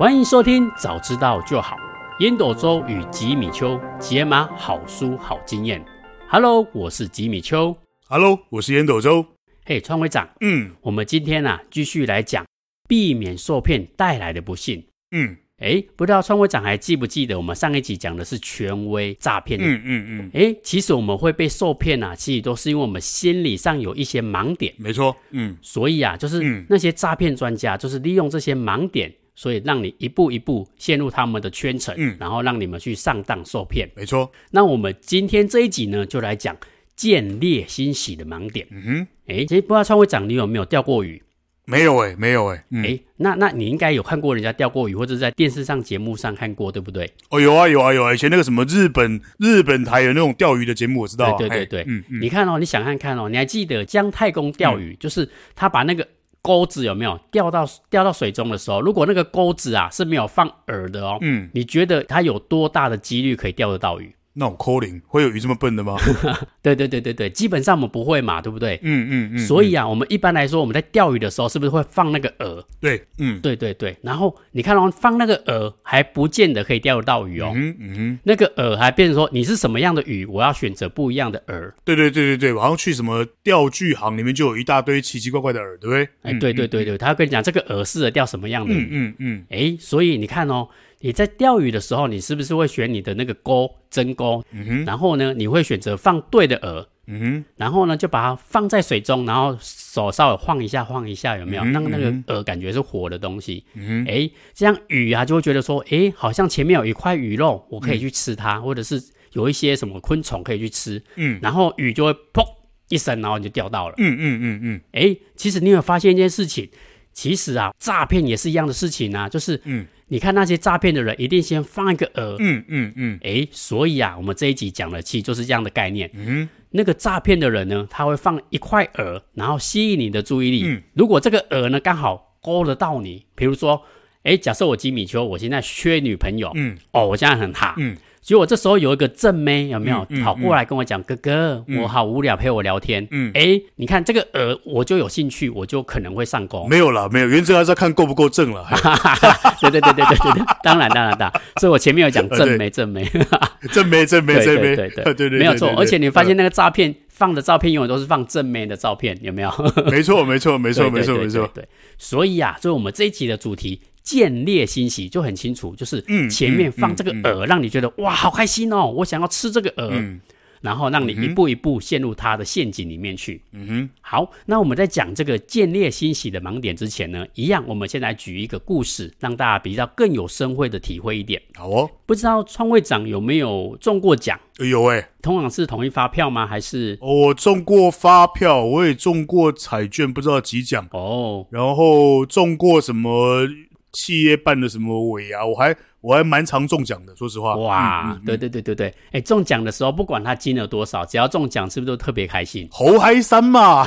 欢迎收听，早知道就好。烟斗周与吉米秋解码好书好经验。Hello，我是吉米秋。Hello，我是烟斗周。嘿，创会长。嗯，我们今天啊，继续来讲避免受骗带来的不幸。嗯，哎，不知道创会长还记不记得我们上一集讲的是权威诈骗？嗯嗯嗯。哎，其实我们会被受骗啊，其实都是因为我们心理上有一些盲点。没错。嗯，所以啊，就是那些诈骗专家，就是利用这些盲点。所以让你一步一步陷入他们的圈层，嗯，然后让你们去上当受骗。没错。那我们今天这一集呢，就来讲建立心喜的盲点。嗯哼，哎，其实不知道创会长你有没有钓过鱼？没有哎，没有哎。哎，那那你应该有看过人家钓过鱼，或者在电视上节目上看过，对不对？哦，有啊有啊有啊，以前那个什么日本日本台有那种钓鱼的节目，我知道。对对对对，嗯嗯。你看哦，你想看看哦，你还记得姜太公钓鱼，就是他把那个。钩子有没有掉到掉到水中的时候？如果那个钩子啊是没有放饵的哦，嗯，你觉得它有多大的几率可以钓得到鱼？那我扣零会有鱼这么笨的吗？对对对对对，基本上我们不会嘛，对不对？嗯嗯嗯。所以啊，我们一般来说，我们在钓鱼的时候，是不是会放那个饵？对，嗯，对对对。然后你看哦，放那个饵还不见得可以钓得到鱼哦。嗯嗯。那个饵还变成说你是什么样的鱼，我要选择不一样的饵。对对对对对，好像去什么钓具行里面就有一大堆奇奇怪怪的饵，对不对？哎，对对对对，他会跟你讲这个饵适合钓什么样的鱼。嗯嗯。哎，所以你看哦。你在钓鱼的时候，你是不是会选你的那个钩真钩？嗯哼。然后呢，你会选择放对的饵。嗯哼。然后呢，就把它放在水中，然后手稍微晃一下，晃一下，有没有？让、嗯、那个饵感觉是活的东西。嗯哼。哎，这样鱼啊就会觉得说，哎，好像前面有一块鱼肉，我可以去吃它，嗯、或者是有一些什么昆虫可以去吃。嗯。然后鱼就会砰一声，然后你就钓到了。嗯嗯嗯嗯。哎，其实你有发现一件事情，其实啊，诈骗也是一样的事情啊，就是嗯。你看那些诈骗的人，一定先放一个饵。嗯嗯嗯。哎、嗯，所以啊，我们这一集讲的其实就是这样的概念。嗯。那个诈骗的人呢，他会放一块饵，然后吸引你的注意力。嗯。如果这个饵呢刚好勾得到你，比如说，哎，假设我吉米丘，我现在缺女朋友。嗯。哦，我现在很哈。嗯。结果这时候有一个正妹有没有跑过来跟我讲：“哥哥，我好无聊，陪我聊天。”嗯，哎，你看这个饵，我就有兴趣，我就可能会上钩。没有了，没有，原则还是要看够不够正了。对对对对对对对，当然当然当然。所以我前面有讲正妹 正妹，正妹正妹正妹，对对对，没有错。而且你发现那个诈骗放的照片永远都是放正妹的照片，有没有？没错没错没错没错没错。对，所以啊，所以我们这一集的主题。见猎欣喜就很清楚，就是前面放这个饵，让你觉得哇，好开心哦，我想要吃这个饵，然后让你一步一步陷入它的陷阱里面去。嗯哼，好，那我们在讲这个见猎欣喜的盲点之前呢，一样，我们先来举一个故事，让大家比较更有深会的体会一点。好哦，不知道创会长有没有中过奖？有哎，通常是统一发票吗？还是我中过发票，我也中过彩券，不知道几奖哦。然后中过什么？企业办的什么尾牙，我还我还蛮常中奖的，说实话。哇，对对对对对，哎，中奖的时候不管他金额多少，只要中奖，是不是都特别开心？猴嗨山嘛，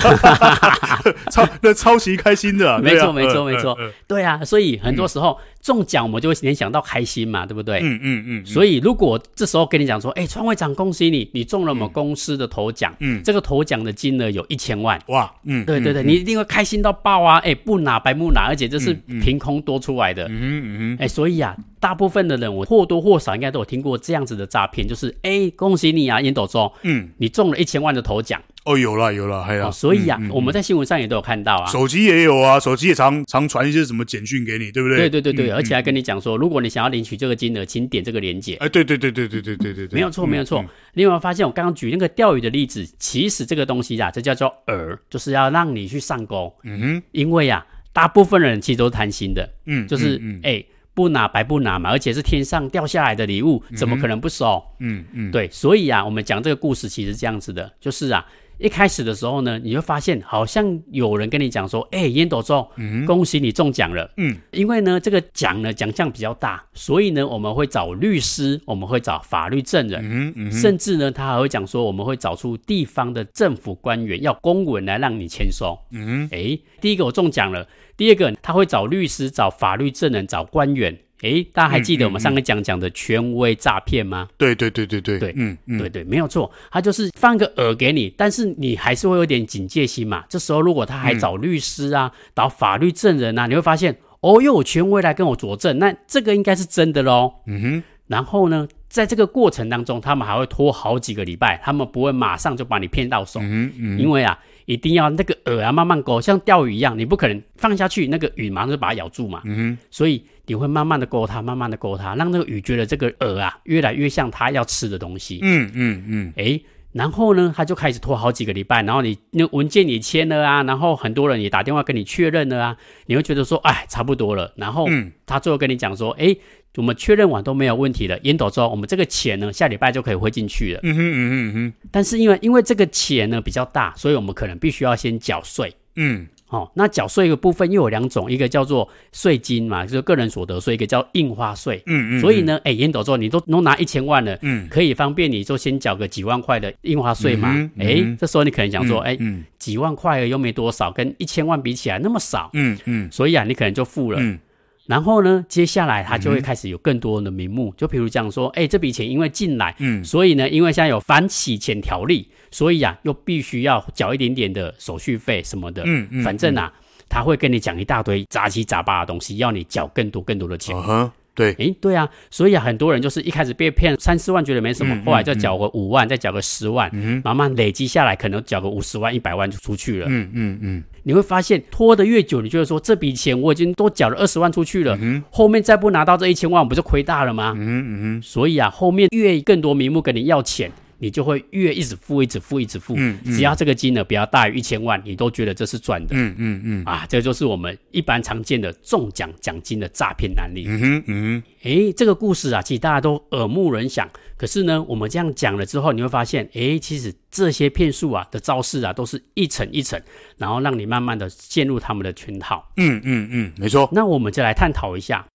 超那超级开心的，没错没错没错，对啊，所以很多时候。嗯中奖我们就会联想到开心嘛，对不对？嗯嗯嗯。所以如果这时候跟你讲说，哎，川会长恭喜你，你中了我们公司的头奖，嗯，这个头奖的金额有一千万，哇，嗯，对对对，你一定会开心到爆啊！哎，不拿白不拿，而且这是凭空多出来的，嗯嗯嗯。哎，所以啊，大部分的人我或多或少应该都有听过这样子的诈骗，就是哎，恭喜你啊，烟斗中，嗯，你中了一千万的头奖。哦，有了有了，还有、哦，所以啊，嗯嗯、我们在新闻上也都有看到啊，手机也有啊，手机也常常传一些什么简讯给你，对不对？对对对对，嗯、而且还跟你讲说，如果你想要领取这个金额，请点这个链接。哎，对对对对对对对对对，没有错没有错。你有没有发现，我刚刚举那个钓鱼的例子，其实这个东西啊，这叫做饵，就是要让你去上钩。嗯哼，因为啊，大部分人其实都是贪心的，嗯，就是哎。不拿白不拿嘛，而且是天上掉下来的礼物，怎么可能不收？嗯嗯，对，所以啊，我们讲这个故事其实是这样子的，就是啊，一开始的时候呢，你会发现好像有人跟你讲说，哎，烟斗周，恭喜你中奖了。嗯，因为呢，这个奖呢奖项比较大，所以呢，我们会找律师，我们会找法律证人，嗯嗯，甚至呢，他还会讲说，我们会找出地方的政府官员，要公文来让你签收。嗯，哎，第一个我中奖了。第二个，他会找律师、找法律证人、找官员。诶，大家还记得我们上个讲讲的权威诈骗吗？对对对对对。对，嗯嗯，对对，没有错，他就是放个饵给你，但是你还是会有点警戒心嘛。这时候如果他还找律师啊、找法律证人啊，你会发现哦，又有权威来跟我佐证，那这个应该是真的喽。嗯哼，然后呢，在这个过程当中，他们还会拖好几个礼拜，他们不会马上就把你骗到手，嗯嗯，因为啊，一定要那个饵啊慢慢勾，像钓鱼一样，你不可能放下去，那个鱼马上就把它咬住嘛。嗯哼，所以你会慢慢的勾它，慢慢的勾它，让那个鱼觉得这个饵啊越来越像它要吃的东西。嗯嗯嗯，哎。然后呢，他就开始拖好几个礼拜，然后你那文件你签了啊，然后很多人也打电话跟你确认了啊，你会觉得说，哎，差不多了。然后，他最后跟你讲说，哎，我们确认完都没有问题了，烟斗周，我们这个钱呢，下礼拜就可以汇进去了。嗯哼嗯哼嗯哼。但是因为因为这个钱呢比较大，所以我们可能必须要先缴税。嗯。哦，那缴税的部分又有两种，一个叫做税金嘛，就是个人所得税，一个叫印花税。嗯嗯。所以呢，哎，烟斗周，你都都拿一千万了，嗯，可以方便你就先缴个几万块的印花税嘛。哎、这时候你可能想说，哎、几万块又没多少，跟一千万比起来那么少，嗯嗯，所以啊，你可能就付了。嗯然后呢，接下来他就会开始有更多的名目，嗯、就比如讲说，哎，这笔钱因为进来，嗯，所以呢，因为现在有反洗钱条例，所以啊，又必须要缴一点点的手续费什么的，嗯嗯，反正啊，他会跟你讲一大堆杂七杂八的东西，要你缴更多更多的钱。Uh-huh. 对，诶，对啊，所以啊，很多人就是一开始被骗三四万，觉得没什么，嗯、后来再缴个五万，嗯、再缴个十万，嗯，慢慢累积下来，可能缴个五十万、一百万就出去了。嗯嗯嗯，你会发现拖得越久，你就会说这笔钱我已经都缴了二十万出去了，嗯，后面再不拿到这一千万，我不就亏大了吗？嗯嗯嗯，所以啊，后面越更多名目跟你要钱。你就会越一直付，一直付，一直付。嗯，嗯，只要这个金额不要大于一千万，你都觉得这是赚的。嗯嗯嗯。啊，这就是我们一般常见的中奖奖金的诈骗案例。嗯哼嗯哼。诶，这个故事啊，其实大家都耳目人详。可是呢，我们这样讲了之后，你会发现，诶，其实这些骗术啊的招式啊，都是一层一层，然后让你慢慢的陷入他们的圈套。嗯嗯嗯，没错。那我们就来探讨一下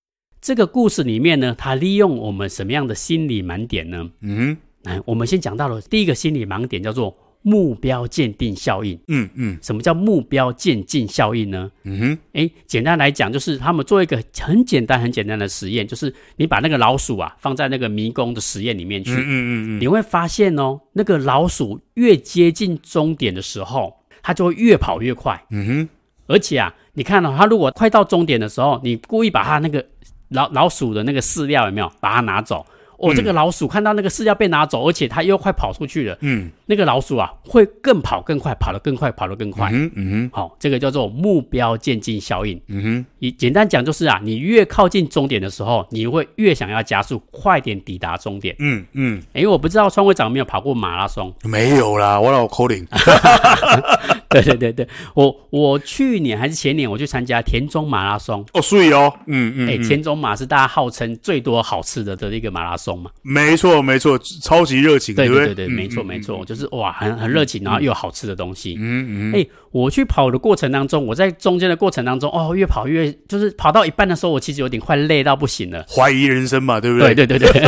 这个故事里面呢，它利用我们什么样的心理盲点呢？嗯哼。来，我们先讲到了第一个心理盲点，叫做目标鉴定效应。嗯嗯，什么叫目标渐进效应呢？嗯哼，哎，简单来讲，就是他们做一个很简单、很简单的实验，就是你把那个老鼠啊放在那个迷宫的实验里面去，嗯嗯嗯，你会发现哦，那个老鼠越接近终点的时候，它就会越跑越快。嗯哼，而且啊，你看到、哦、它如果快到终点的时候，你故意把它那个老老鼠的那个饲料有没有把它拿走？哦，这个老鼠看到那个饲料被拿走，而且它又快跑出去了。嗯，那个老鼠啊，会更跑更快，跑得更快，跑得更快。嗯嗯，好、哦，这个叫做目标渐进效应。嗯哼，以简单讲就是啊，你越靠近终点的时候，你会越想要加速，快点抵达终点。嗯嗯，哎，我不知道川会长有没有跑过马拉松？没有啦，我老扣零。对对对对，我我去年还是前年，我去参加田中马拉松。哦，所以哦，嗯嗯，哎，田中马是大家号称最多好吃的的一个马拉松嘛？没错没错，超级热情，对对对没错没错，就是哇，很很热情，然后又有好吃的东西。嗯嗯，哎，我去跑的过程当中，我在中间的过程当中，哦，越跑越就是跑到一半的时候，我其实有点快累到不行了，怀疑人生嘛，对不对？对对对对，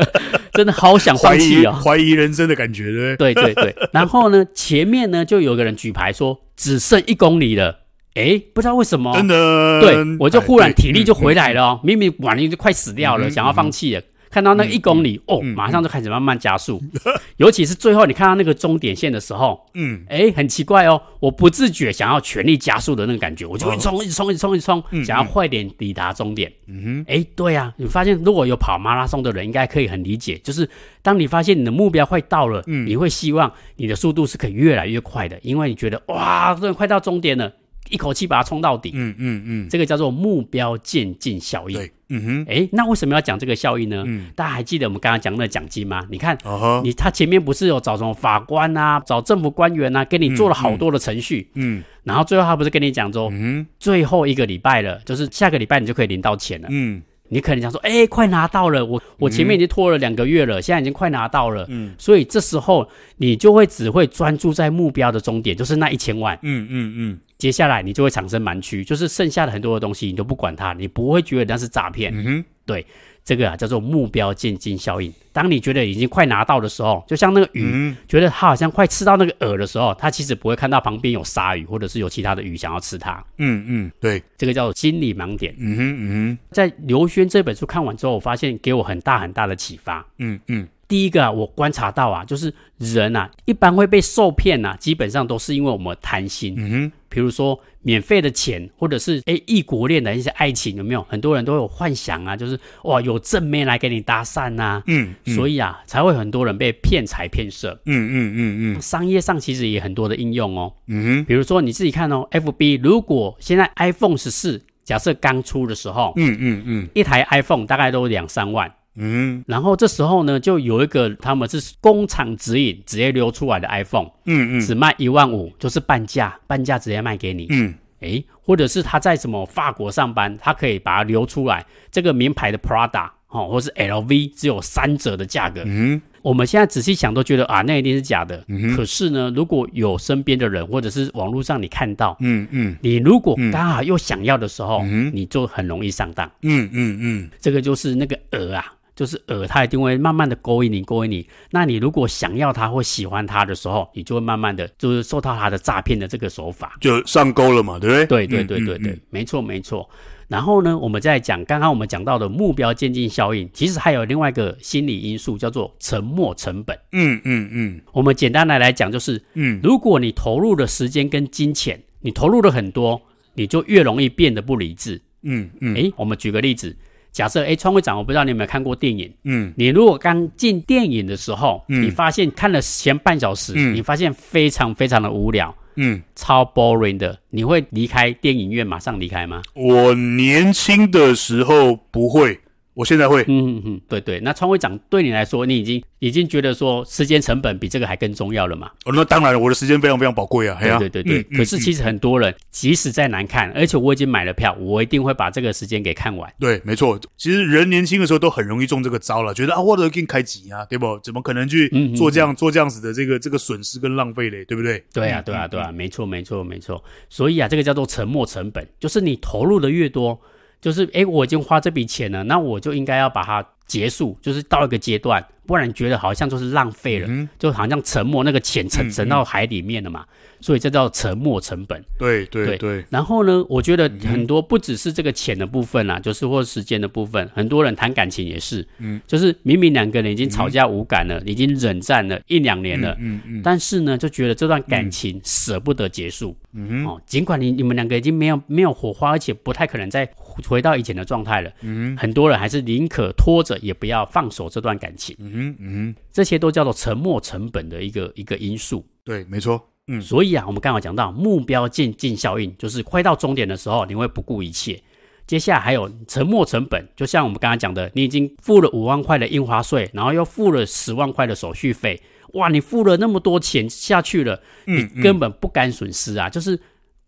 真的好想放弃哦，怀疑人生的感觉，对对？对对。然后呢，前面呢就有个人举牌说只剩一公里了，哎，不知道为什么，真的，对，我就忽然体力就回来了哦，明明晚了就快死掉了，想要放弃了。看到那一公里、嗯、哦、嗯，马上就开始慢慢加速，嗯、尤其是最后你看到那个终点线的时候，嗯，哎，很奇怪哦，我不自觉想要全力加速的那个感觉，我就会冲，一直冲，一直冲，一直冲，想要快点抵达终点。嗯哼，哎，对啊，你发现如果有跑马拉松的人，应该可以很理解，就是当你发现你的目标快到了，嗯，你会希望你的速度是可以越来越快的，因为你觉得哇，终于快到终点了。一口气把它冲到底，嗯嗯嗯，这个叫做目标渐进效应。对，嗯哼，哎，那为什么要讲这个效应呢？嗯，大家还记得我们刚刚讲那奖金吗？你看，哦，你他前面不是有找什么法官啊，找政府官员啊，给你做了好多的程序，嗯，然后最后他不是跟你讲说，嗯，最后一个礼拜了，就是下个礼拜你就可以领到钱了，嗯，你可能想说，哎，快拿到了，我我前面已经拖了两个月了，现在已经快拿到了，嗯，所以这时候你就会只会专注在目标的终点，就是那一千万，嗯嗯嗯。接下来你就会产生盲区，就是剩下的很多的东西你都不管它，你不会觉得那是诈骗。嗯哼，对，这个啊叫做目标渐进效应。当你觉得已经快拿到的时候，就像那个鱼，嗯、觉得它好像快吃到那个饵的时候，它其实不会看到旁边有鲨鱼或者是有其他的鱼想要吃它。嗯嗯，对，这个叫做心理盲点。嗯哼嗯哼，在刘轩这本书看完之后，我发现给我很大很大的启发。嗯嗯。第一个啊，我观察到啊，就是人啊，一般会被受骗啊，基本上都是因为我们贪心。嗯哼，比如说免费的钱，或者是诶异国恋的一些爱情，有没有？很多人都有幻想啊，就是哇，有正妹来给你搭讪呐、啊。嗯，嗯，所以啊，才会很多人被骗财骗色。嗯嗯嗯嗯，商业上其实也很多的应用哦。嗯哼，比如说你自己看哦，FB 如果现在 iPhone 十四。假设刚出的时候，嗯嗯嗯，一台 iPhone 大概都两三万，嗯，然后这时候呢，就有一个他们是工厂直引直接流出来的 iPhone，嗯嗯，只卖一万五，就是半价，半价直接卖给你，嗯，诶，或者是他在什么法国上班，他可以把它流出来，这个名牌的 Prada 哦，或是 LV，只有三折的价格，嗯。我们现在仔细想都觉得啊，那一定是假的。嗯、可是呢，如果有身边的人或者是网络上你看到，嗯嗯，你如果刚好又想要的时候，嗯、你就很容易上当。嗯嗯嗯，这个就是那个鹅啊，就是饵，它一定会慢慢的勾引你，勾引你。那你如果想要它或喜欢它的时候，你就会慢慢的就是受到它的诈骗的这个手法，就上钩了嘛，对不对？对对对对对，嗯嗯嗯、没错没错。然后呢，我们再讲刚刚我们讲到的目标渐进效应，其实还有另外一个心理因素，叫做沉没成本。嗯嗯嗯，我们简单的来讲就是，嗯，如果你投入的时间跟金钱，你投入的很多，你就越容易变得不理智。嗯嗯，诶，我们举个例子，假设，哎，创会长，我不知道你有没有看过电影？嗯，你如果刚进电影的时候，嗯，你发现看了前半小时，嗯，你发现非常非常的无聊。嗯，超 boring 的，你会离开电影院马上离开吗？我年轻的时候不会。我现在会，嗯嗯嗯，对对，那创会长对你来说，你已经已经觉得说时间成本比这个还更重要了嘛？哦，那当然了，我的时间非常非常宝贵啊！对对对对，嗯、可是其实很多人、嗯、即使再难看，而且我已经买了票，我一定会把这个时间给看完。对，没错，其实人年轻的时候都很容易中这个招了，觉得啊，我都给你开机啊，对不？怎么可能去做这样、嗯、做这样子的这个这个损失跟浪费嘞？对不对？对啊，对啊，对啊，没错，没错，没错。所以啊，这个叫做沉没成本，就是你投入的越多。就是诶，我已经花这笔钱了，那我就应该要把它结束，就是到一个阶段，不然觉得好像就是浪费了，嗯、就好像沉没那个钱沉沉到海里面了嘛。嗯嗯所以这叫沉没成本。对对对，对。然后呢，我觉得很多不只是这个钱的部分啦，嗯、就是或时间的部分，很多人谈感情也是，嗯，就是明明两个人已经吵架无感了，嗯、已经冷战了一两年了，嗯嗯但是呢，就觉得这段感情舍不得结束，嗯哦，尽管你你们两个已经没有没有火花，而且不太可能再回到以前的状态了，嗯，很多人还是宁可拖着，也不要放手这段感情，嗯嗯，这些都叫做沉没成本的一个一个因素，对，没错。嗯，所以啊，我们刚好讲到目标渐进效应，就是快到终点的时候，你会不顾一切。接下来还有沉没成本，就像我们刚刚讲的，你已经付了五万块的印花税，然后又付了十万块的手续费，哇，你付了那么多钱下去了，你根本不敢损失啊！就是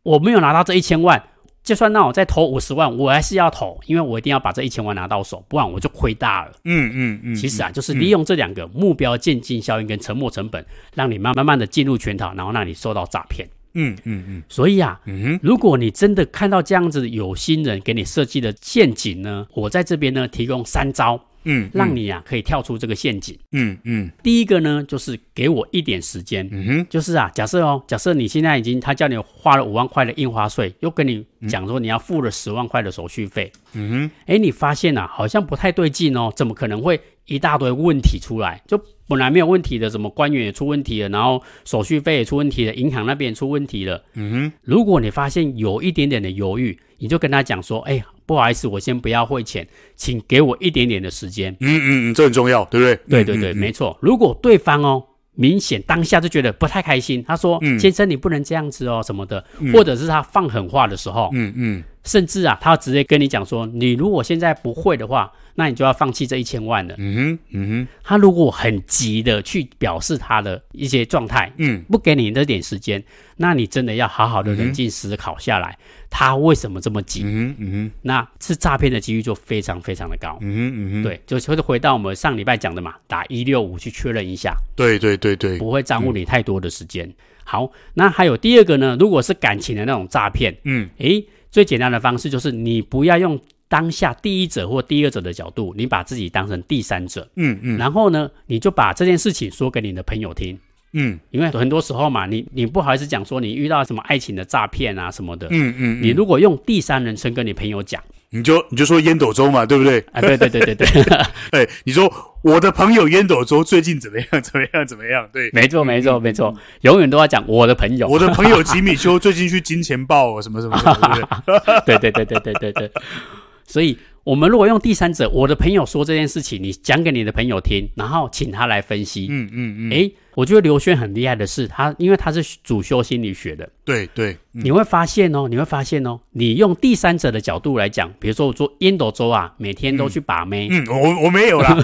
我没有拿到这一千万。就算让我再投五十万，我还是要投，因为我一定要把这一千万拿到手，不然我就亏大了。嗯嗯嗯。其实啊，就是利用这两个目标渐进效应跟沉没成本，让你慢慢慢的进入圈套，然后让你受到诈骗。嗯嗯嗯。所以啊，嗯，如果你真的看到这样子有心人给你设计的陷阱呢，我在这边呢提供三招。嗯，让你啊可以跳出这个陷阱。嗯嗯，第一个呢，就是给我一点时间。嗯哼，就是啊，假设哦，假设你现在已经他叫你花了五万块的印花税，又跟你讲说你要付了十万块的手续费。嗯哼，哎，你发现啊，好像不太对劲哦，怎么可能会一大堆问题出来？就本来没有问题的，什么官员也出问题了，然后手续费也出问题了，银行那边也出问题了。嗯哼，如果你发现有一点点的犹豫，你就跟他讲说，哎。不好意思，我先不要汇钱，请给我一点点的时间。嗯嗯嗯，这很重要，对不对？对对对，嗯嗯嗯、没错。如果对方哦，明显当下就觉得不太开心，他说：“嗯、先生，你不能这样子哦，什么的。嗯”或者是他放狠话的时候，嗯嗯，嗯甚至啊，他直接跟你讲说：“你如果现在不会的话。”那你就要放弃这一千万了。嗯哼，嗯哼。他如果很急的去表示他的一些状态，嗯，不给你那点时间，那你真的要好好的冷静思考下来，他为什么这么急？嗯哼，嗯哼。那是诈骗的几率就非常非常的高。嗯哼，嗯哼。对，就是回到我们上礼拜讲的嘛，打一六五去确认一下。对对对对，不会耽误你太多的时间。好，那还有第二个呢？如果是感情的那种诈骗，嗯，诶，最简单的方式就是你不要用。当下第一者或第二者的角度，你把自己当成第三者，嗯嗯，然后呢，你就把这件事情说给你的朋友听，嗯，因为很多时候嘛，你你不好意思讲说你遇到什么爱情的诈骗啊什么的，嗯嗯，你如果用第三人称跟你朋友讲，你就你就说烟斗周嘛，对不对？啊，对对对对对，哎，你说我的朋友烟斗周最近怎么样？怎么样？怎么样？对，没错没错没错，永远都要讲我的朋友，我的朋友吉米修最近去金钱豹什么什么什么，对对对对对对对，所以。我们如果用第三者，我的朋友说这件事情，你讲给你的朋友听，然后请他来分析。嗯嗯嗯。诶，我觉得刘轩很厉害的是，他因为他是主修心理学的。对对。你会发现哦，你会发现哦，你用第三者的角度来讲，比如说我做烟斗周啊，每天都去把妹。嗯，我我没有啦。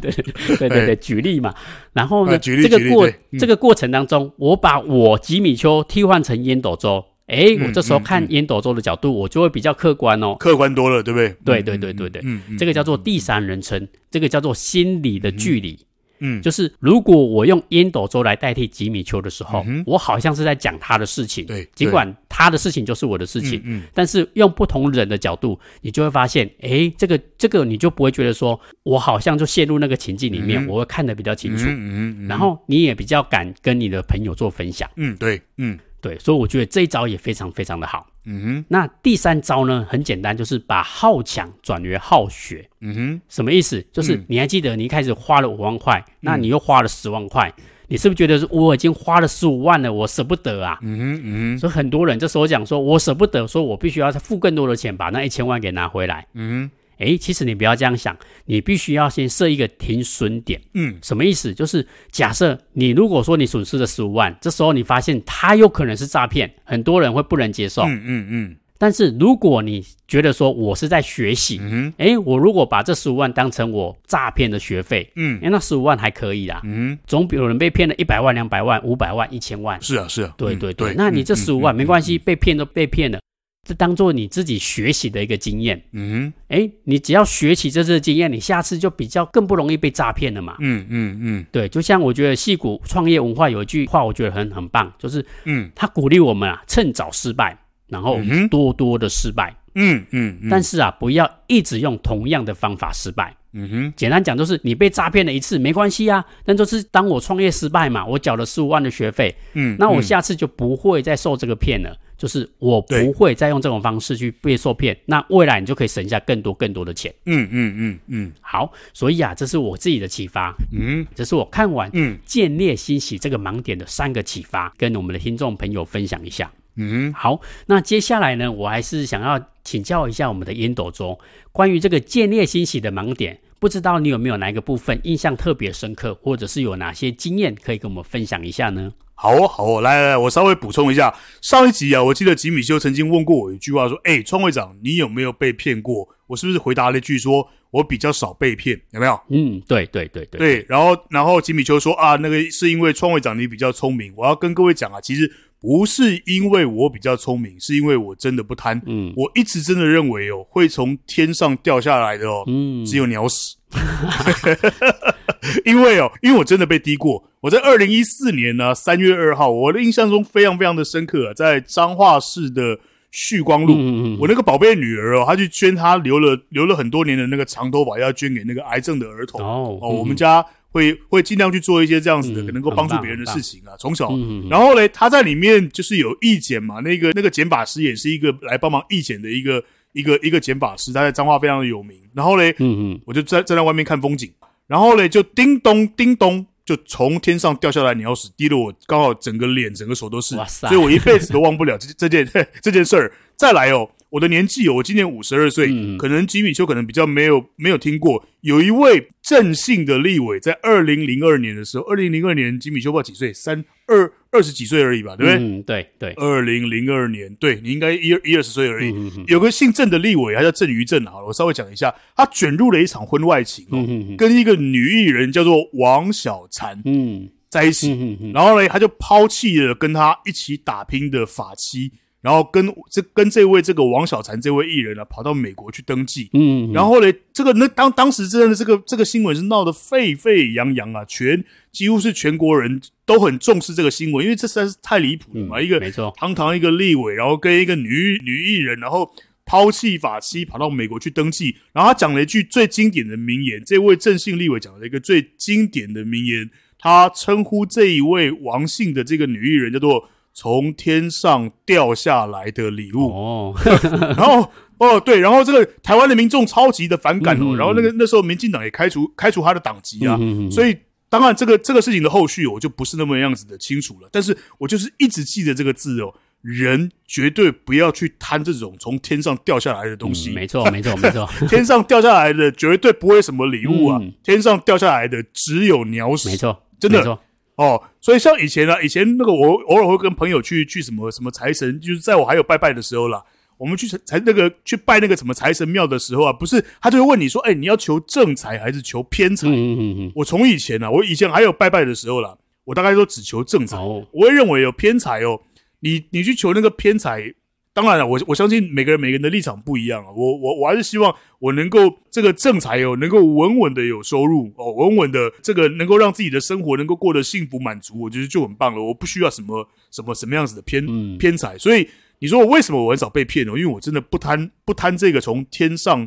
对对对对，举例嘛。然后呢，举例这个过这个过程当中，我把我吉米丘替换成烟斗周。哎，我这时候看烟斗周的角度，我就会比较客观哦，客观多了，对不对？对对对对对，嗯，这个叫做第三人称，这个叫做心理的距离，嗯，就是如果我用烟斗周来代替吉米丘的时候，我好像是在讲他的事情，对，尽管他的事情就是我的事情，嗯，但是用不同人的角度，你就会发现，哎，这个这个你就不会觉得说我好像就陷入那个情境里面，我会看得比较清楚，嗯嗯，然后你也比较敢跟你的朋友做分享，嗯，对，嗯。对，所以我觉得这一招也非常非常的好。嗯哼，那第三招呢，很简单，就是把好强转为好学。嗯哼，什么意思？就是你还记得你一开始花了五万块，嗯、那你又花了十万块，你是不是觉得我已经花了十五万了，我舍不得啊？嗯哼，嗯哼，所以很多人这时候讲说，我舍不得，说我必须要付更多的钱把那一千万给拿回来。嗯哼。哎，其实你不要这样想，你必须要先设一个停损点。嗯，什么意思？就是假设你如果说你损失了十五万，这时候你发现它有可能是诈骗，很多人会不能接受。嗯嗯嗯。但是如果你觉得说我是在学习，嗯，哎，我如果把这十五万当成我诈骗的学费，嗯，哎，那十五万还可以啦。嗯，总比有人被骗了一百万、两百万、五百万、一千万。是啊，是啊。对对对。那你这十五万没关系，被骗都被骗了。这当做你自己学习的一个经验，嗯，哎，你只要学习这次的经验，你下次就比较更不容易被诈骗了嘛，嗯嗯嗯，对，就像我觉得戏骨创业文化有一句话，我觉得很很棒，就是，嗯，他鼓励我们啊，趁早失败，然后多多的失败，嗯嗯，但是啊，不要一直用同样的方法失败，嗯哼，简单讲就是你被诈骗了一次没关系啊，但就是当我创业失败嘛，我缴了十五万的学费，嗯，那我下次就不会再受这个骗了。就是我不会再用这种方式去被受骗，那未来你就可以省下更多更多的钱。嗯嗯嗯嗯，好，所以啊，这是我自己的启发。嗯，这是我看完嗯见猎心喜这个盲点的三个启发，跟我们的听众朋友分享一下。嗯，好，那接下来呢，我还是想要请教一下我们的烟斗周，关于这个见猎心喜的盲点，不知道你有没有哪一个部分印象特别深刻，或者是有哪些经验可以跟我们分享一下呢？好哦，好哦，来来来，我稍微补充一下，上一集啊，我记得吉米修曾经问过我一句话，说：“哎，创会长，你有没有被骗过？”我是不是回答了一句说：“我比较少被骗，有没有？”嗯，对对对对对。然后然后吉米修说：“啊，那个是因为创会长你比较聪明。”我要跟各位讲啊，其实不是因为我比较聪明，是因为我真的不贪。嗯，我一直真的认为哦，会从天上掉下来的哦，嗯，只有鸟屎。因为哦，因为我真的被低过。我在二零一四年呢三月二号，我的印象中非常非常的深刻啊，在彰化市的旭光路，嗯嗯我那个宝贝女儿哦，她去捐她留了留了很多年的那个长头发，要捐给那个癌症的儿童哦。哦，我们家会会尽量去做一些这样子的，可能够帮助别人的事情啊。从小，然后嘞，她在里面就是有义剪嘛，那个那个剪发师也是一个来帮忙义剪的一个一个一个剪发师，他在彰化非常的有名。然后嘞，嗯嗯，我就在站在外面看风景。然后嘞，就叮咚叮咚，就从天上掉下来鸟屎，滴得我刚好整个脸、整个手都是，哇塞，所以我一辈子都忘不了这 这件这件事儿。再来哦。我的年纪哦，我今年五十二岁，嗯、可能吉米丘可能比较没有没有听过，有一位郑姓的立委，在二零零二年的时候，二零零二年吉米丘不知道几岁，三二二十几岁而已吧，对不对？嗯，对对。二零零二年，对，你应该一一二十岁而已。嗯、哼有个姓郑的立委，他叫郑余正，好了，我稍微讲一下，他卷入了一场婚外情哦，跟一个女艺人叫做王小婵，嗯，在一起，然后呢，他就抛弃了跟他一起打拼的法妻。然后跟这跟这位这个王小婵这位艺人呢、啊，跑到美国去登记。嗯，嗯，然后呢，这个那当当时真的这个这个新闻是闹得沸沸扬扬啊，全几乎是全国人都很重视这个新闻，因为这实在是太离谱了嘛。嗯、一个没错，堂堂一个立委，然后跟一个女女艺人，然后抛弃法妻跑到美国去登记，然后他讲了一句最经典的名言，这位郑姓立委讲了一个最经典的名言，他称呼这一位王姓的这个女艺人叫做。从天上掉下来的礼物。哦，然后哦对，然后这个台湾的民众超级的反感哦，嗯、然后那个那时候民进党也开除开除他的党籍啊，嗯、所以当然这个这个事情的后续我就不是那么样子的清楚了，但是我就是一直记得这个字哦，人绝对不要去贪这种从天上掉下来的东西，嗯、没错没错没错，天上掉下来的绝对不会什么礼物啊，嗯、天上掉下来的只有鸟屎，没错，真的。哦，所以像以前呢、啊，以前那个我偶尔会跟朋友去去什么什么财神，就是在我还有拜拜的时候啦，我们去财那个去拜那个什么财神庙的时候啊，不是他就会问你说，哎、欸，你要求正财还是求偏财？嗯嗯嗯。我从以前啊，我以前还有拜拜的时候啦，我大概都只求正财，哦、我会认为有偏财哦，你你去求那个偏财。当然了，我我相信每个人每个人的立场不一样啊。我我我还是希望我能够这个正财哦，能够稳稳的有收入哦，稳稳的这个能够让自己的生活能够过得幸福满足，我觉得就很棒了。我不需要什么什么什么样子的偏、嗯、偏财。所以你说我为什么我很少被骗哦？因为我真的不贪不贪这个从天上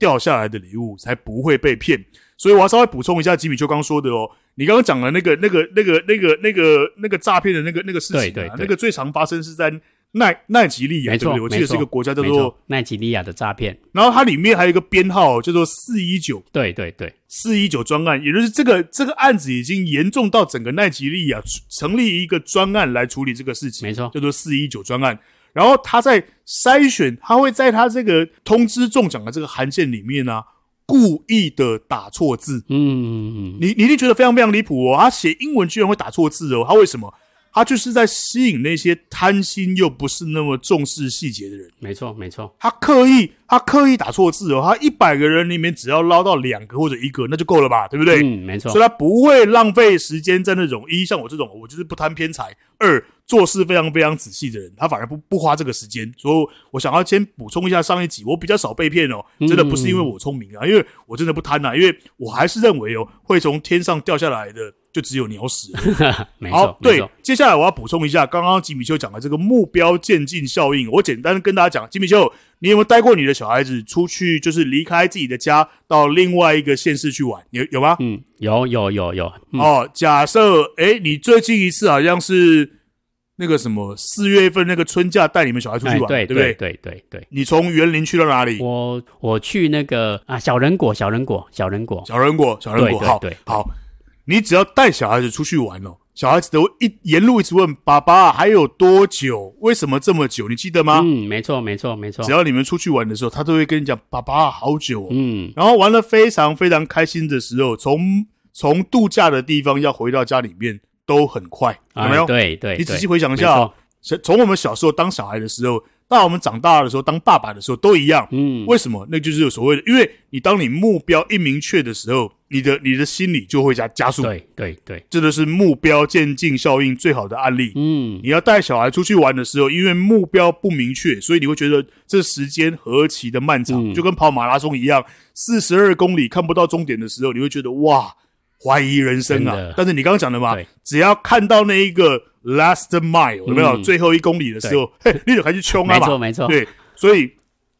掉下来的礼物，才不会被骗。所以我要稍微补充一下吉米邱刚说的哦，你刚刚讲的那个那个那个那个那个那个诈骗的那个那个事情啊，对对对，那个最常发生是在。奈奈及利亚，没错，对不对？我记得是一个国家叫做奈及利亚的诈骗。然后它里面还有一个编号叫做四一九，对对对，四一九专案，也就是这个这个案子已经严重到整个奈及利亚成立一个专案来处理这个事情，没错，叫做四一九专案。然后他在筛选，他会在他这个通知中奖的这个函件里面呢、啊，故意的打错字。嗯嗯嗯，你你一定觉得非常非常离谱哦，他写英文居然会打错字哦，他为什么？他就是在吸引那些贪心又不是那么重视细节的人。没错，没错。他刻意，他刻意打错字哦。他一百个人里面只要捞到两个或者一个，那就够了吧？对不对？嗯，没错。所以他不会浪费时间在那种一像我这种，我就是不贪偏财；二做事非常非常仔细的人，他反而不不花这个时间。所以我想要先补充一下上一集，我比较少被骗哦。真的不是因为我聪明啊，因为我真的不贪啊，因为我还是认为哦，会从天上掉下来的。就只有鸟屎。好，对，接下来我要补充一下，刚刚吉米秀讲的这个目标渐进效应，我简单跟大家讲，吉米邱，你有没有带过你的小孩子出去，就是离开自己的家，到另外一个县市去玩？有有吗？嗯，有有有有。嗯、哦，假设，诶，你最近一次好像是那个什么四月份那个春假带你们小孩出去玩，对对不对？对对对。你从园林去到哪里？我我去那个啊，小人国，小人国，小人国，小人国，小人国。好，对，好。你只要带小孩子出去玩哦，小孩子都一沿路一直问爸爸还有多久？为什么这么久？你记得吗？嗯，没错，没错，没错。只要你们出去玩的时候，他都会跟你讲爸爸好久哦。嗯，然后玩的非常非常开心的时候，从从度假的地方要回到家里面都很快，有没有？哎、对对。你仔细回想一下哦，从我们小时候当小孩的时候，到我们长大的时候当爸爸的时候都一样。嗯，为什么？那就是有所谓的，因为你当你目标一明确的时候。你的你的心理就会加加速，对对对，这个是目标渐进效应最好的案例。嗯，你要带小孩出去玩的时候，因为目标不明确，所以你会觉得这时间何其的漫长，嗯、就跟跑马拉松一样，四十二公里看不到终点的时候，你会觉得哇，怀疑人生啊！但是你刚刚讲的嘛，只要看到那一个 last mile 有没有、嗯、最后一公里的时候，嘿，你就开始冲啊嘛，没错没错，对，所以。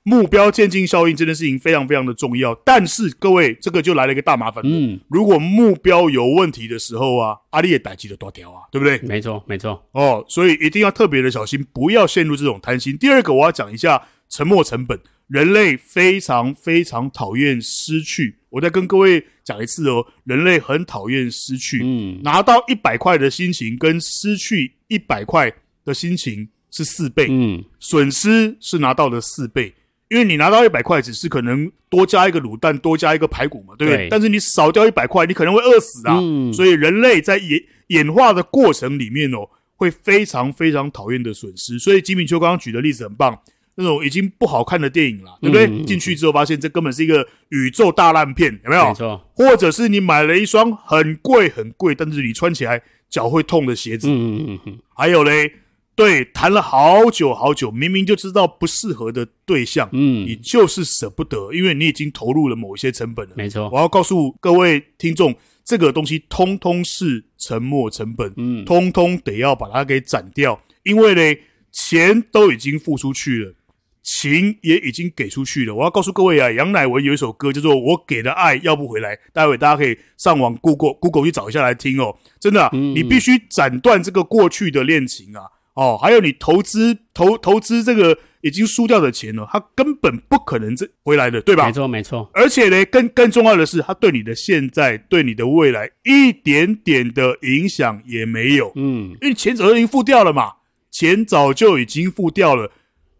目标渐进效应这件事情非常非常的重要，但是各位，这个就来了一个大麻烦。嗯，如果目标有问题的时候啊，阿力也逮起了多条啊，对不对？没错，没错。哦，所以一定要特别的小心，不要陷入这种贪心。第二个，我要讲一下沉没成本。人类非常非常讨厌失去。我再跟各位讲一次哦，人类很讨厌失去。嗯，拿到一百块的心情跟失去一百块的心情是四倍。嗯，损失是拿到的四倍。因为你拿到一百块，只是可能多加一个卤蛋，多加一个排骨嘛，对不对？对，但是你少掉一百块，你可能会饿死啊。嗯，所以人类在演演化的过程里面哦，会非常非常讨厌的损失。所以吉米丘刚刚举的例子很棒，那种已经不好看的电影了，对不对？嗯，进去之后发现这根本是一个宇宙大烂片，有没有？没错。或者是你买了一双很贵很贵，但是你穿起来脚会痛的鞋子。嗯嗯嗯嗯。还有嘞。对，谈了好久好久，明明就知道不适合的对象，嗯，你就是舍不得，因为你已经投入了某一些成本了。没错，我要告诉各位听众，这个东西通通是沉没成本，嗯，通通得要把它给斩掉，因为嘞，钱都已经付出去了，情也已经给出去了。我要告诉各位啊，杨乃文有一首歌叫做《我给的爱要不回来》，待会大家可以上网 Google Google 去找一下来听哦。真的啊，嗯，你必须斩断这个过去的恋情啊。哦，还有你投资投投资这个已经输掉的钱呢，它根本不可能这回来的，对吧？没错，没错。而且呢，更更重要的是，它对你的现在、对你的未来一点点的影响也没有。嗯，因为钱早就已经付掉了嘛，钱早就已经付掉了。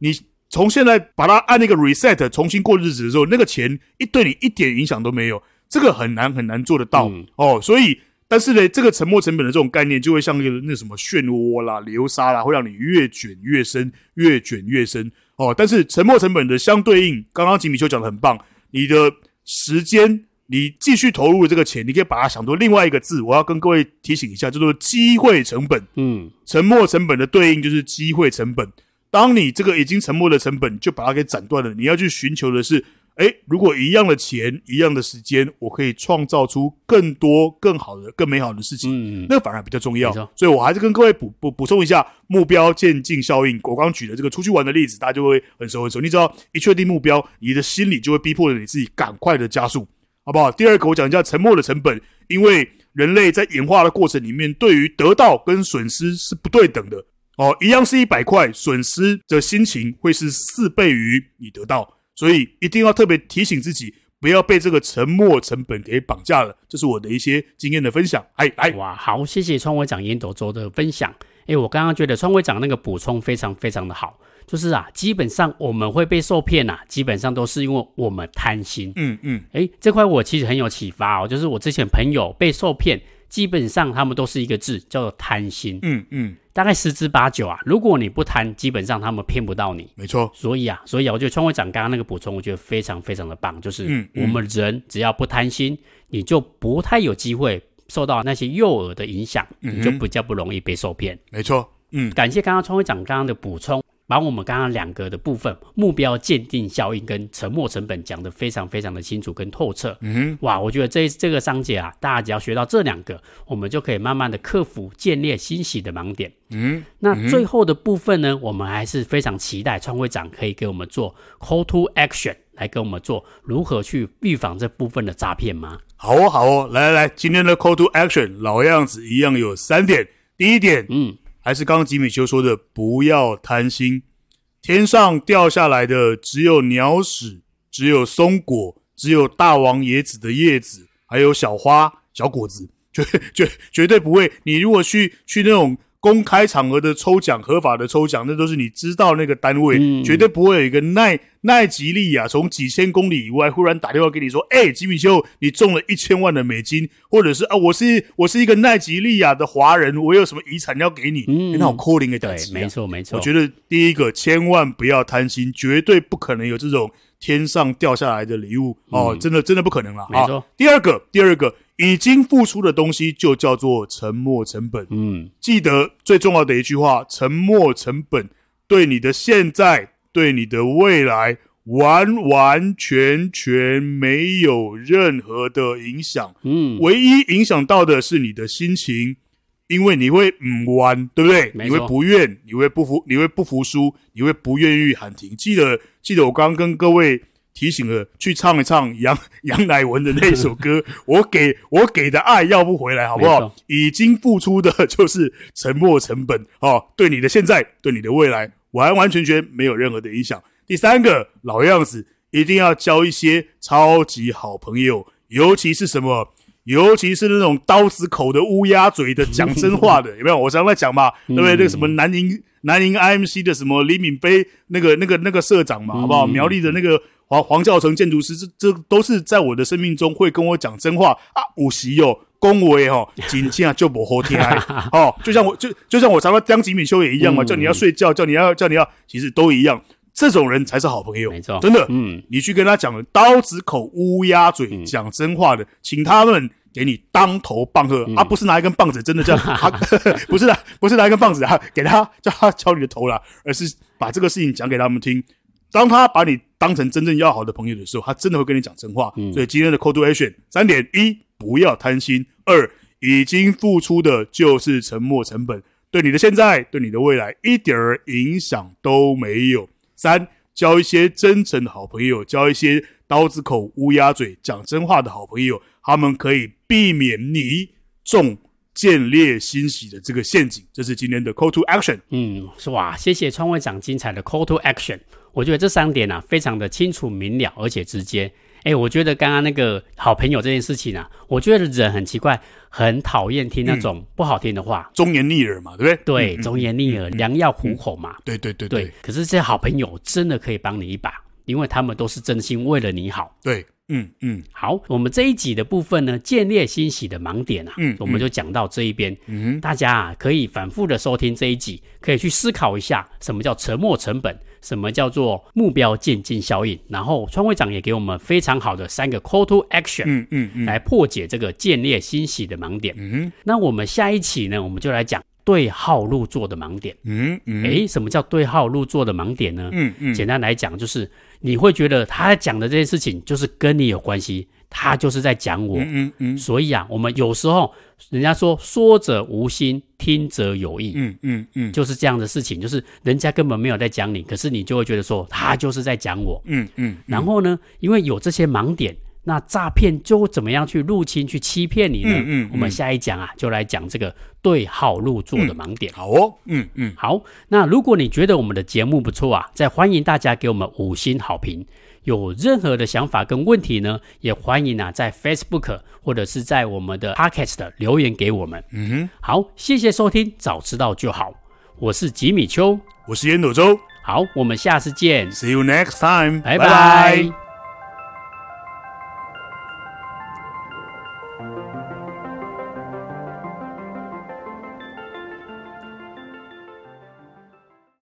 你从现在把它按那个 reset 重新过日子的时候，那个钱一对你一点影响都没有，这个很难很难做得到、嗯、哦，所以。但是呢，这个沉没成本的这种概念，就会像那个那什么漩涡啦、流沙啦，会让你越卷越深，越卷越深哦。但是沉没成本的相对应，刚刚吉米修讲的很棒，你的时间，你继续投入的这个钱，你可以把它想作另外一个字，我要跟各位提醒一下，叫做机会成本。嗯，沉没成本的对应就是机会成本。当你这个已经沉没的成本，就把它给斩断了，你要去寻求的是。诶，如果一样的钱，一样的时间，我可以创造出更多、更好的、更美好的事情，嗯，那反而比较重要。所以我还是跟各位补补补充一下目标渐进效应。我刚举的这个出去玩的例子，大家就会很熟很熟。你知道，一确定目标，你的心理就会逼迫着你自己赶快的加速，好不好？第二个，我讲一下沉没的成本，因为人类在演化的过程里面，对于得到跟损失是不对等的哦。一样是一百块，损失的心情会是四倍于你得到。所以一定要特别提醒自己，不要被这个沉没成本给绑架了。这是我的一些经验的分享。哎，来，哇，好，谢谢创会长烟斗周的分享。哎，我刚刚觉得创会长那个补充非常非常的好，就是啊，基本上我们会被受骗啊，基本上都是因为我们贪心。嗯嗯，哎，这块我其实很有启发哦，就是我之前朋友被受骗。基本上他们都是一个字，叫做贪心。嗯嗯，大概十之八九啊。如果你不贪，基本上他们骗不到你。没错。所以啊，所以啊，我觉得创会长刚刚那个补充，我觉得非常非常的棒。就是，嗯，我们人只要不贪心，你就不太有机会受到那些诱饵的影响，你就比较不容易被受骗。没错。嗯，感谢刚刚创会长刚刚的补充。把我们刚刚两个的部分，目标鉴定效应跟沉没成本讲得非常非常的清楚跟透彻。嗯，哇，我觉得这这个章节啊，大家只要学到这两个，我们就可以慢慢的克服建立欣喜的盲点。嗯，那最后的部分呢，我们还是非常期待创会长可以给我们做 call to action，来跟我们做如何去预防这部分的诈骗吗？好哦，好哦，来来来，今天的 call to action 老样子一样有三点。第一点，嗯。还是刚刚吉米修说的，不要贪心。天上掉下来的只有鸟屎，只有松果，只有大王椰子的叶子，还有小花、小果子，绝绝绝对不会。你如果去去那种。公开场合的抽奖，合法的抽奖，那都是你知道那个单位，嗯、绝对不会有一个奈奈吉利亚从几千公里以外忽然打电话给你说：“哎、欸，吉米秀，你中了一千万的美金，或者是啊，我是我是一个奈吉利亚的华人，我有什么遗产要给你？”嗯，那好扣零的东西。没错没错。我觉得第一个千万不要贪心，绝对不可能有这种天上掉下来的礼物、嗯、哦，真的真的不可能了。没错。第二个，第二个。已经付出的东西就叫做沉没成本。嗯，记得最重要的一句话：沉没成本对你的现在、对你的未来，完完全全没有任何的影响。嗯，唯一影响到的是你的心情，因为你会唔玩，对不对？你会不愿，你会不服，你会不服输，你会不愿意喊停。记得，记得我刚刚跟各位。提醒了，去唱一唱杨 杨乃文的那首歌。我给我给的爱要不回来，好不好？已经付出的就是沉没成本哦，对你的现在，对你的未来，完完全全没有任何的影响。第三个老样子，一定要交一些超级好朋友，尤其是什么？尤其是那种刀子口的乌鸦嘴的讲真话的，有没有？我常常在讲嘛，对不对？那个什么南宁南宁 IMC 的什么李敏飞，那个那个那个社长嘛，好不好？苗栗的那个。黄黄教成建筑师，这这都是在我的生命中会跟我讲真话啊！五十有恭维哦，紧接就不好听 哦。就像我就就像我常常当吉米修也一样嘛，叫你要睡觉，叫你要叫你要，其实都一样。这种人才是好朋友，没错，真的。嗯，你去跟他讲刀子口乌鸦嘴讲真话的，请他们给你当头棒喝，而不是拿一根棒子，真的这样，不是的，不是拿一根棒子啊，给他叫他敲你的头啦，而是把这个事情讲给他们听。当他把你当成真正要好的朋友的时候，他真的会跟你讲真话。嗯、所以今天的 call to action 三点：一、不要贪心；二、已经付出的就是沉没成本，对你的现在、对你的未来一点儿影响都没有；三、交一些真诚的好朋友，交一些刀子口乌鸦嘴讲真话的好朋友，他们可以避免你中见猎心喜的这个陷阱。这是今天的 Call to Action。嗯，是哇，谢谢创会长精彩的 Call to Action。我觉得这三点啊，非常的清楚明了，而且直接。哎，我觉得刚刚那个好朋友这件事情啊，我觉得人很奇怪，很讨厌听那种不好听的话，嗯、忠言逆耳嘛，对不对？对，忠言逆耳，嗯、良药苦口嘛。对对对对。对，可是这些好朋友真的可以帮你一把，因为他们都是真心为了你好。对，嗯嗯。好，我们这一集的部分呢，建立欣喜的盲点啊，嗯，我们就讲到这一边。嗯，大家啊，可以反复的收听这一集，可以去思考一下，什么叫沉没成本。什么叫做目标渐进效应？然后川会长也给我们非常好的三个 call to action，嗯嗯嗯，来破解这个建立欣喜的盲点。嗯哼，那我们下一期呢，我们就来讲对号入座的盲点。嗯嗯，诶，什么叫对号入座的盲点呢？嗯嗯，简单来讲就是你会觉得他讲的这些事情就是跟你有关系。他就是在讲我，嗯嗯，嗯，所以啊，我们有时候人家说说者无心，听者有意，嗯嗯嗯，就是这样的事情，就是人家根本没有在讲你，可是你就会觉得说他就是在讲我，嗯嗯，嗯，然后呢，因为有这些盲点，那诈骗就怎么样去入侵、去欺骗你呢？嗯嗯，嗯，我们下一讲啊，就来讲这个对号入座的盲点。嗯、好哦，嗯嗯，好，那如果你觉得我们的节目不错啊，再欢迎大家给我们五星好评。有任何的想法跟问题呢，也欢迎啊，在 Facebook 或者是在我们的 Podcast 留言给我们。嗯哼，好，谢谢收听，早知道就好。我是吉米秋，我是烟斗周。好，我们下次见。See you next time。拜拜。